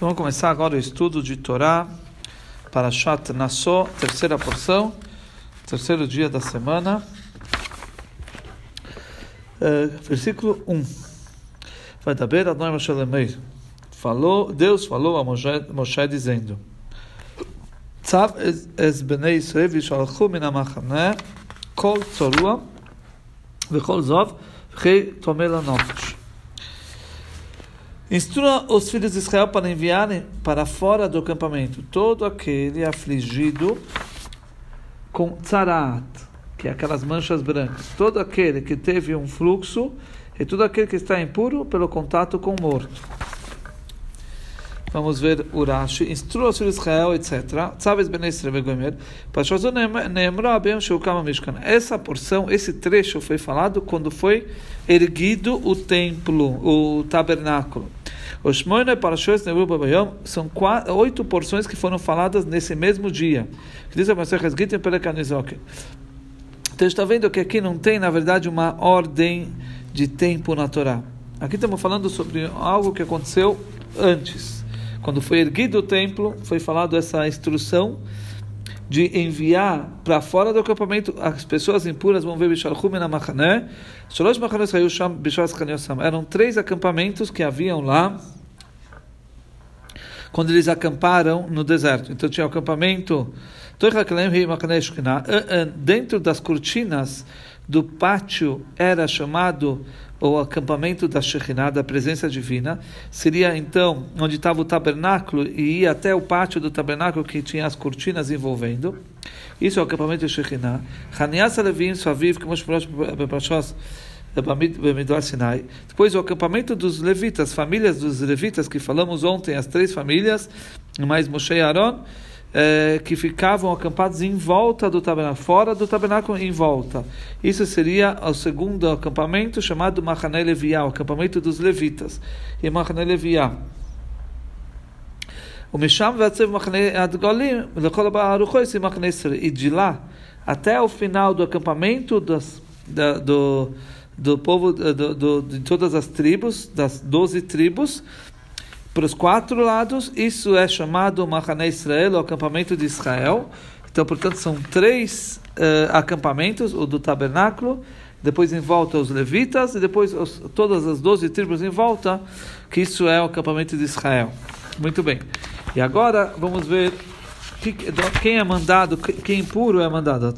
Vamos começar agora o estudo de Torá para Shat Nassó, terceira porção, terceiro dia da semana. Uh, versículo 1. Vai dar beira Adonai Moshe Lemei. Falou, Deus falou a Moshe, Moshe dizendo: Tzav es bnei Yisrael vishalchu min kol tzorua v'kol zov v'chei lanofesh. Instrua os filhos de Israel para enviarem para fora do acampamento todo aquele afligido com tzarat, que é aquelas manchas brancas, todo aquele que teve um fluxo e todo aquele que está impuro pelo contato com o morto. Vamos ver Urashi. Instrua os filhos de Israel, etc. Sabes bem Gomer. Essa porção, esse trecho foi falado quando foi erguido o templo, o tabernáculo. Os Shmoina Parashos Nebu são oito porções que foram faladas nesse mesmo dia. Diz a Masechet Gitim Pelekanizok. Então está vendo que aqui não tem, na verdade, uma ordem de tempo na Torá. Aqui estamos falando sobre algo que aconteceu antes. Quando foi erguido o templo, foi falado essa instrução de enviar para fora do acampamento as pessoas impuras vão ver eram três acampamentos que haviam lá quando eles acamparam no deserto. Então tinha o acampamento dentro das cortinas do pátio era chamado o acampamento da Shekhinah, da presença divina, seria então onde estava o tabernáculo e ia até o pátio do tabernáculo que tinha as cortinas envolvendo. Isso é o acampamento da Shekhinah. Hanias Alevim, Suaviv, como Sinai. Depois o acampamento dos levitas, famílias dos levitas que falamos ontem, as três famílias, mais Moshe e Aaron é, que ficavam acampados em volta do tabernáculo, fora do tabernáculo, em volta. Isso seria o segundo acampamento, chamado Machané Leviá, o acampamento dos levitas. E Machané Leviá. Vatsev Machané Adgolim, e de lá até o final do acampamento das, da, do, do povo, do, do, de todas as tribos, das doze tribos, para os quatro lados. Isso é chamado Mahané Israel, o acampamento de Israel. Então, portanto, são três uh, acampamentos: o do tabernáculo, depois em volta os levitas, e depois os, todas as doze tribos em volta, que isso é o acampamento de Israel. Muito bem. E agora vamos ver quem é mandado, quem impuro é mandado.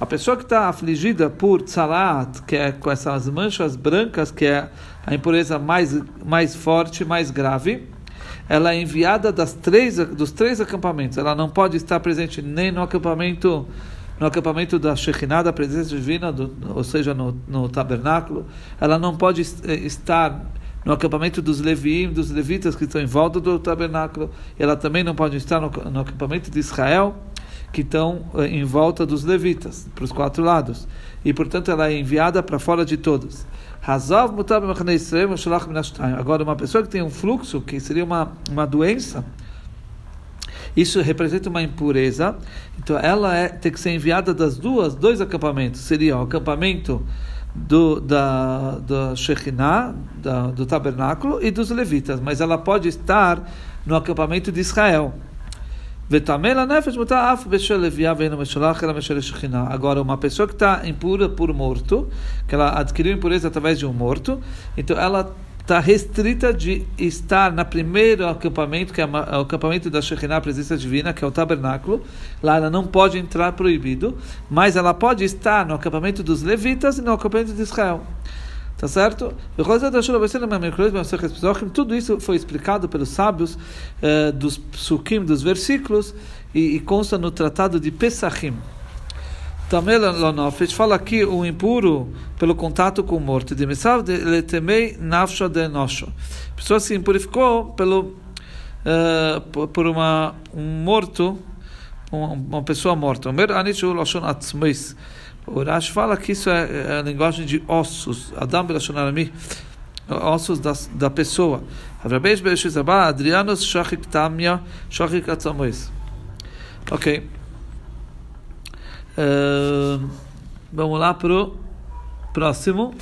A pessoa que está afligida por tzalat, que é com essas manchas brancas, que é a impureza mais, mais forte, mais grave, ela é enviada das três, dos três acampamentos. Ela não pode estar presente nem no acampamento no acampamento da Shekhinah, da presença divina, do, ou seja, no, no tabernáculo. Ela não pode eh, estar no acampamento dos Leviim, dos levitas que estão em volta do tabernáculo. Ela também não pode estar no, no acampamento de Israel que estão eh, em volta dos levitas, para os quatro lados. E, portanto, ela é enviada para fora de todos. Agora, uma pessoa que tem um fluxo, que seria uma, uma doença, isso representa uma impureza. Então, ela é, tem que ser enviada das duas, dois acampamentos. Seria o acampamento do, da, da Shekhinah, da, do tabernáculo, e dos levitas. Mas ela pode estar no acampamento de Israel. Agora, uma pessoa que está impura por morto, que ela adquiriu impureza através de um morto, então ela está restrita de estar no primeiro acampamento, que é o acampamento da Shekhinah, a presença divina, que é o tabernáculo. Lá ela não pode entrar proibido, mas ela pode estar no acampamento dos levitas e no acampamento de Israel. Tá certo? Tudo isso foi explicado pelos sábios uh, dos sukim, dos versículos, e, e, consta no tratado de Pesachim. Também Lanofet fala aqui o impuro pelo contato com o morto. De Mesav de letemei nafsha de nosho. A pessoa se impurificou pelo, uh, por uma, um morto, uma, pessoa morta. Omer anichu lashon atzmeis. O Rash fala que isso é, é a linguagem de ossos. Adam Belashonarami, ossos da, da pessoa. Avrabesh Bereshizabá, Adrianos Shachik Tamya, Shachik Atzamois. Ok. Uh, vamos lá para o próximo.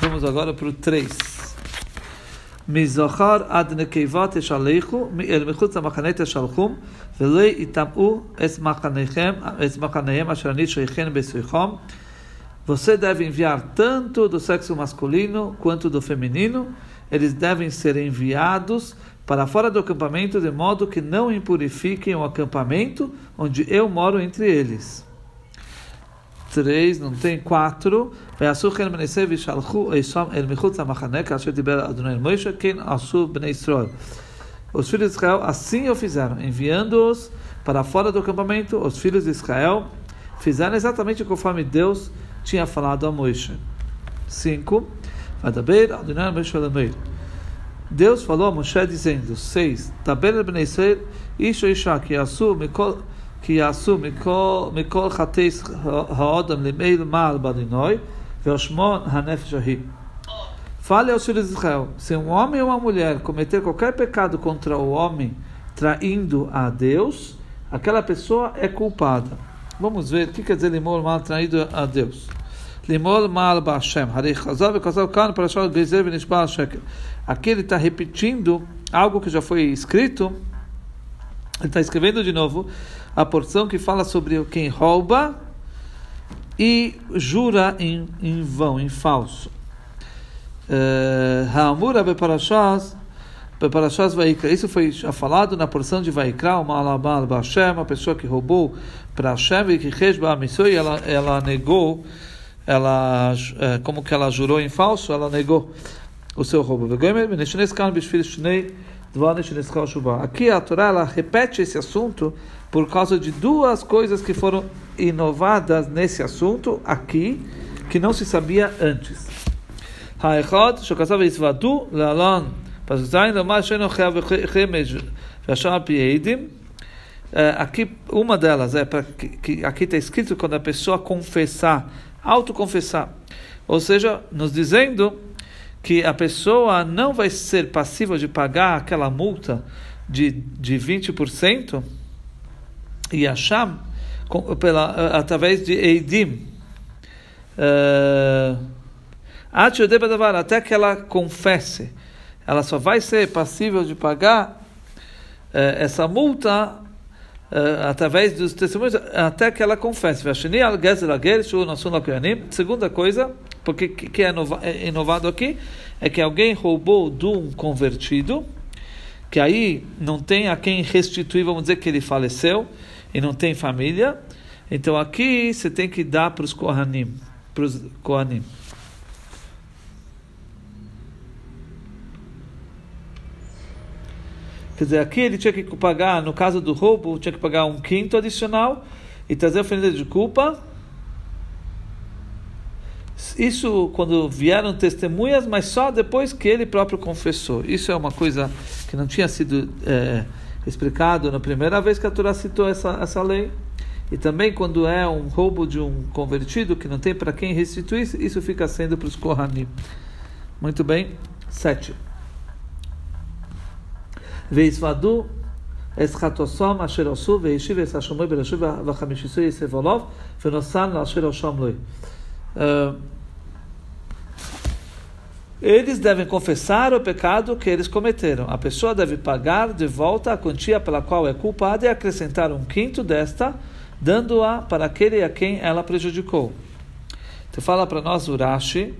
Vamos agora para o 3. מזוכר עד נקבה תשלחו, אל מחוץ למחנה תשלחום, ולא יטמאו את מחניהם, את מחניהם אשר אני שייכם בשיחם. Você deve enviar tanto do sexo masculino quanto do feminino. Eles devem ser enviados para fora do acampamento, de modo que não impurifiquem o acampamento onde eu moro entre eles. 3, não tem 4. Os filhos de Israel assim o fizeram, enviando-os para fora do acampamento. Os filhos de Israel fizeram exatamente conforme Deus tinha falado a Moisés. 5. Deus falou a Moshe dizendo: 6. Taber ben Israel, Isha Isha, que Yasu, Que Yasu, Mikol, Mikol Chateis Haodam, Limeil Mal Badinoi, Veoshmon Hanefesh Ahi. Fale aos filhos de Israel: se um homem ou uma mulher cometer qualquer pecado contra o homem, traindo a Deus, aquela pessoa é culpada. Vamos ver o que quer dizer limor mal traído a Deus. Limor mal ba'Hashem. Aqui ele está repetindo algo que já foi escrito. Ele está escrevendo de novo a porção que fala sobre quem rouba e jura em, em vão, em falso. Ha'amura uh, beparashas beparashas vaikra. Isso foi falado na porção de Vaikra, uma alabal ba'Hashem, uma pessoa que roubou para Hashem e que rejba e ela ela negou ela é, como que ela jurou em falso, ela negou o seu roubo. Aqui a Torá ela repete esse assunto por causa de duas coisas que foram inovadas nesse assunto aqui, que não se sabia antes. Aqui, uma delas é para que aqui está escrito quando a pessoa confessar autoconfessar. Ou seja, nos dizendo que a pessoa não vai ser passível de pagar aquela multa de, de 20% e achar pela, através de Eidim. Uh, até que ela confesse. Ela só vai ser passível de pagar uh, essa multa uh, através dos testemunhos, até que ela confesse. Segunda coisa, porque que é, é inovado aqui, é que alguém roubou de um convertido, que aí não tem a quem restituir, vamos dizer que ele faleceu, e não tem família. Então aqui você tem que dar para os Kohanim. Para os Kohanim. Quer dizer, aqui ele tinha que pagar, no caso do roubo, tinha que pagar um quinto adicional e trazer a de culpa. Isso quando vieram testemunhas, mas só depois que ele próprio confessou. Isso é uma coisa que não tinha sido é, explicado na primeira vez que a Torá citou essa, essa lei. E também quando é um roubo de um convertido que não tem para quem restituir, isso fica sendo para os Kohanim. Muito bem. 7. Veisvadu Eschatosom Asherosu Veishiv Esashomoi Berashiv Vachamishisui Sevolov Venossan, Asheroshomloi. Ah, eles devem confessar o pecado que eles cometeram. A pessoa deve pagar de volta a quantia pela qual é culpada e acrescentar um quinto desta, dando-a para aquele a quem ela prejudicou. Então fala para nós Urashi,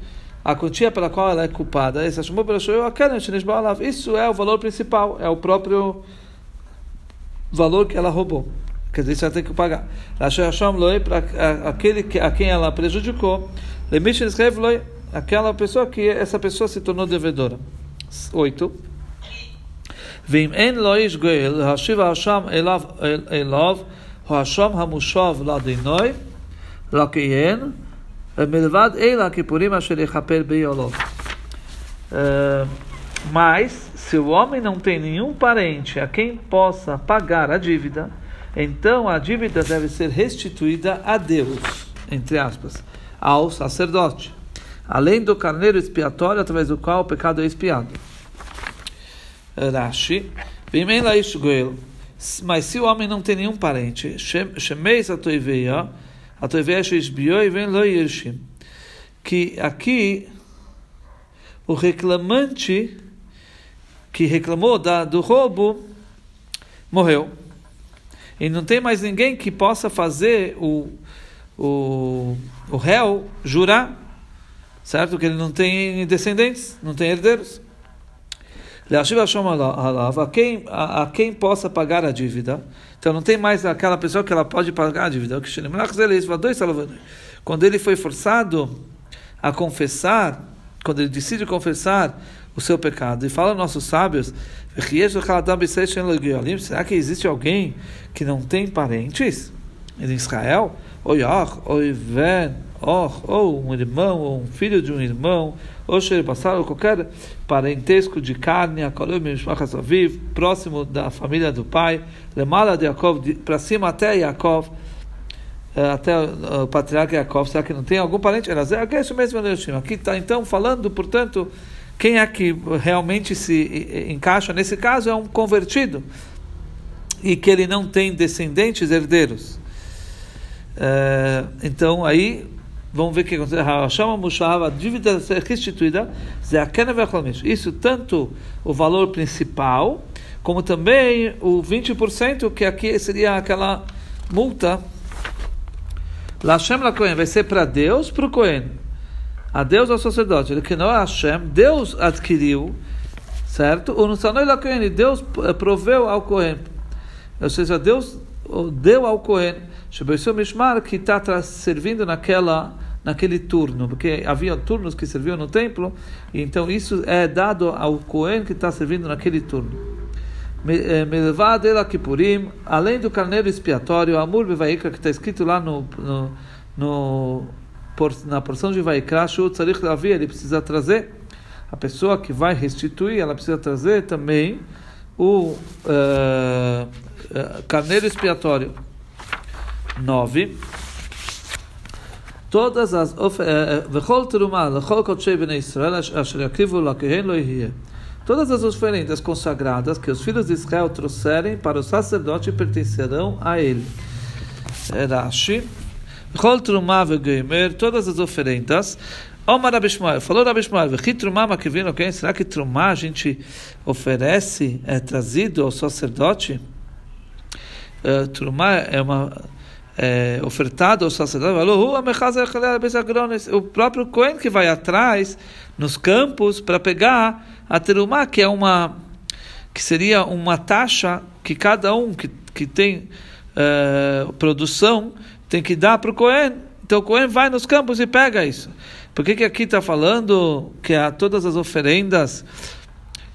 a quantia pela qual ela é culpada, isso é o valor principal, é o próprio valor que ela roubou. Quer dizer, isso ela tem que pagar. Para aquele a quem ela prejudicou, aquela pessoa que essa pessoa se tornou devedora. 8. ואם אין לו איש גואל, להשיב האשם אליו, אליו, האשם המושב לדינוי, לכהן, מלבד אלה הכיפורים אשר יכפר ביולו. Mas, se o homem não tem nenhum parente a quem possa pagar a dívida, então a dívida deve ser restituída a Deus, entre aspas, ao sacerdote, além do carneiro expiatório através do qual o pecado é expiado. Rashi, mas se o homem não tem nenhum parente, a toiveia, que aqui o reclamante que reclamou da, do roubo morreu. E não tem mais ninguém que possa fazer o, o, o réu jurar, certo? Que ele não tem descendentes, não tem herdeiros. A quem, a, a quem possa pagar a dívida. Então não tem mais aquela pessoa que ela pode pagar a dívida. Quando ele foi forçado a confessar, quando ele decide confessar o seu pecado, e fala nossos sábios, será que existe alguém que não tem parentes em Israel? Ou Yach, ou ou um irmão, ou um filho de um irmão, ou passar, ou qualquer parentesco de carne, próximo da família do pai, lemala de Yaakov, para cima até Yaakov, eh, até o patriarca Yaakov, será que não tem algum parente? É isso mesmo, aqui está então falando, portanto, quem é que realmente se encaixa nesse caso é um convertido e que ele não tem descendentes herdeiros. Eh, então aí Vamos ver o que acontece. Chama Mushava, a dívida ser restituída, isso tanto o valor principal, como também o 20%, que aqui seria aquela multa. Lashem la Cohen vai ser para Deus, para o Cohen. A Deus ao sacerdote. Ele que não é Hashem, Deus adquiriu, certo? O Nusanoi la Cohen, Deus eh, proveu ao Cohen. Ou seja, Deus deu ao Cohen. Shebeisu Mishmar, que está servindo naquela naquele turno, porque havia turnos que serviam no templo, e então isso é dado ao Cohen que está servindo naquele turno. Melvad el Kippurim, além do carneiro expiatório, Amur Bevaikra, que está escrito lá no, no, no na porção de Vaikra, ele precisa trazer, a pessoa que vai restituir, ela precisa trazer também o uh, carneiro expiatório. 9 todas as yihye. Todas as oferendas consagradas que os filhos de Israel trouxerem para o sacerdote pertencerão a ele. Rashi todas as oferendas Omar Abishmael, falou Abishmael, ok? Será que Trumá a gente oferece, é trazido ao sacerdote? Uh, Trumá é uma é, ofertado ao sacerdote, o próprio Cohen que vai atrás nos campos para pegar a terumá, que é uma que seria uma taxa que cada um que, que tem é, produção tem que dar para o Cohen. Então o Cohen vai nos campos e pega isso. Por que, que aqui está falando que há todas as oferendas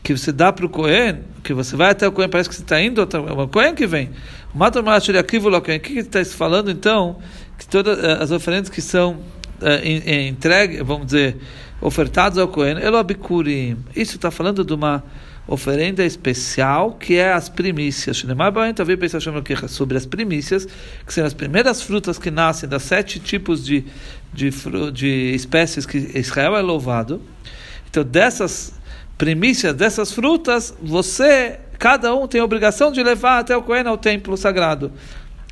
que você dá para o Cohen, que você vai até o Cohen, parece que você está indo, é o Cohen que vem. O que está falando então? Que todas eh, as oferendas que são é, entregues, vamos dizer, ofertadas ao Cohen, Elobikurim. Isso está falando de uma oferenda especial que é as primícias. Sobre as primícias, que são as primeiras frutas que nascem das sete tipos de, de, de espécies que Israel é louvado. Então, dessas primícias, dessas frutas, você Cada um tem a obrigação de levar até o Cohen ao templo sagrado.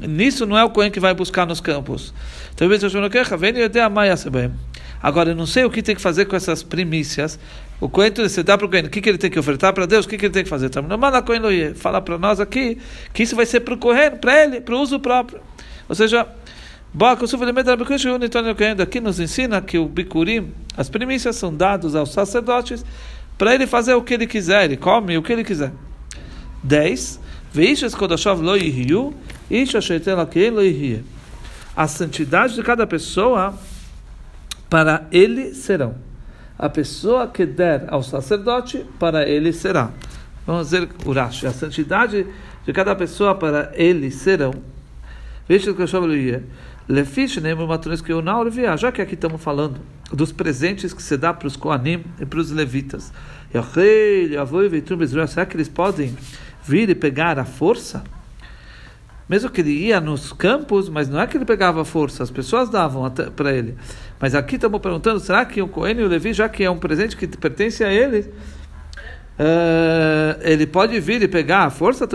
Nisso não é o Cohen que vai buscar nos campos. Agora, eu não sei o que tem que fazer com essas primícias. O Cohen, você dá para o Cohen, o que, que ele tem que ofertar para Deus? O que, que ele tem que fazer? Fala para nós aqui que isso vai ser para o Cohen, para ele, para o uso próprio. Ou seja, Aqui nos ensina que o Bikurim, as primícias são dados aos sacerdotes para ele fazer o que ele quiser, ele come o que ele quiser. 10. lo lo A santidade de cada pessoa, para ele serão. A pessoa que der ao sacerdote, para ele será. Vamos dizer Urash. A santidade de cada pessoa, para ele serão. Veja que eu lo Lefish que eu já que aqui estamos falando dos presentes que se dá para os Koanim e para os levitas. Será que eles podem vir e pegar a força, mesmo que ele ia nos campos, mas não é que ele pegava força, as pessoas davam para ele. Mas aqui estamos perguntando, será que o Cohen e o Levi, já que é um presente que pertence a ele, uh, ele pode vir e pegar a força?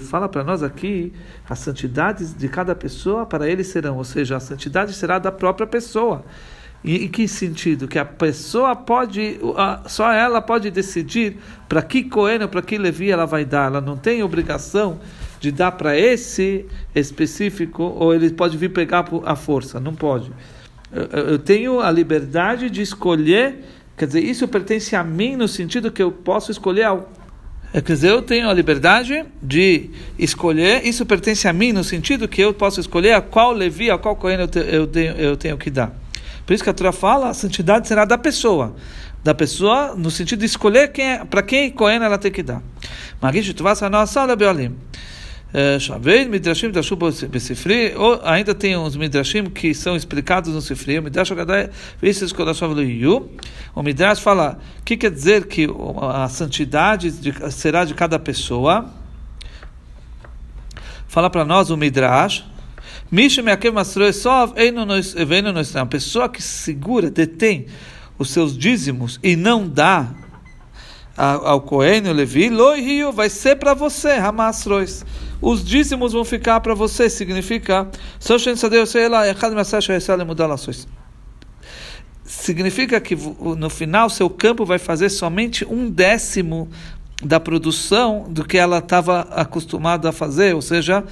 Fala para nós aqui, as santidades de cada pessoa para ele serão, ou seja, a santidade será da própria pessoa. E em que sentido? Que a pessoa pode, só ela pode decidir para que Cohen ou para que Levi ela vai dar. Ela não tem obrigação de dar para esse específico, ou ele pode vir pegar a força. Não pode. Eu tenho a liberdade de escolher, quer dizer, isso pertence a mim no sentido que eu posso escolher algo. Quer dizer, eu tenho a liberdade de escolher, isso pertence a mim no sentido que eu posso escolher a qual Levi, a qual Cohen eu, te, eu, tenho, eu tenho que dar. Por isso que a Torá fala, a santidade será da pessoa. Da pessoa, no sentido de escolher quem é, para quem Cohen ela tem que dar. Magish Tuvasa Nossa Beolim. Shavei Midrashim Dashu Besifri, ou ainda tem uns Midrashim que são explicados no Sifri, o Midrash Agadai, Visses Kodashov Yu. O Midrash fala, o que quer dizer que a santidade de, será de cada pessoa? Fala para nós o Midrash, a pessoa que segura, detém os seus dízimos e não dá ao Cohen, Levi, Loirio, vai ser para você, Hamasrois. Os dízimos vão ficar para você, significa. Significa que no final seu campo vai fazer somente um décimo da produção do que ela estava acostumada a fazer, ou seja,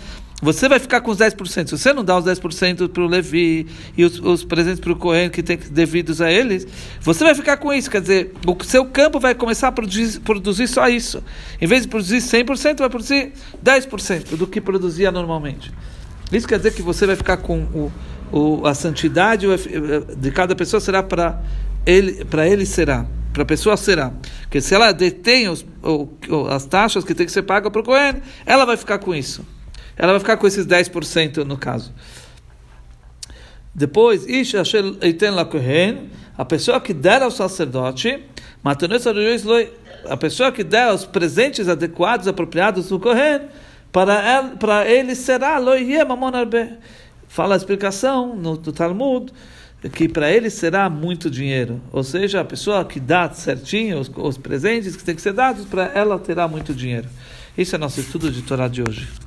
você vai ficar com os 10%. Se você não dá os 10% para o Levi e os, os presentes para o Cohen que tem devidos a eles, você vai ficar com isso. Quer dizer, o seu campo vai começar a produzir, produzir só isso. Em vez de produzir 100%, vai produzir 10% do que produzia normalmente. Isso quer dizer que você vai ficar com o, o, a santidade de cada pessoa será para ele, para ele será para a pessoa será. Porque se ela detém os, as taxas que tem que ser paga para o Cohen, ela vai ficar com isso ela vai ficar com esses 10% no caso. Depois, a pessoa que der ao sacerdote, a pessoa que der os presentes adequados, apropriados do Kohen, para ele, para ele será Fala a explicação no, no Talmud que para ele será muito dinheiro. Ou seja, a pessoa que dá certinho os, os presentes que tem que ser dados, para ela terá muito dinheiro. Esse é nosso estudo de Torá de hoje.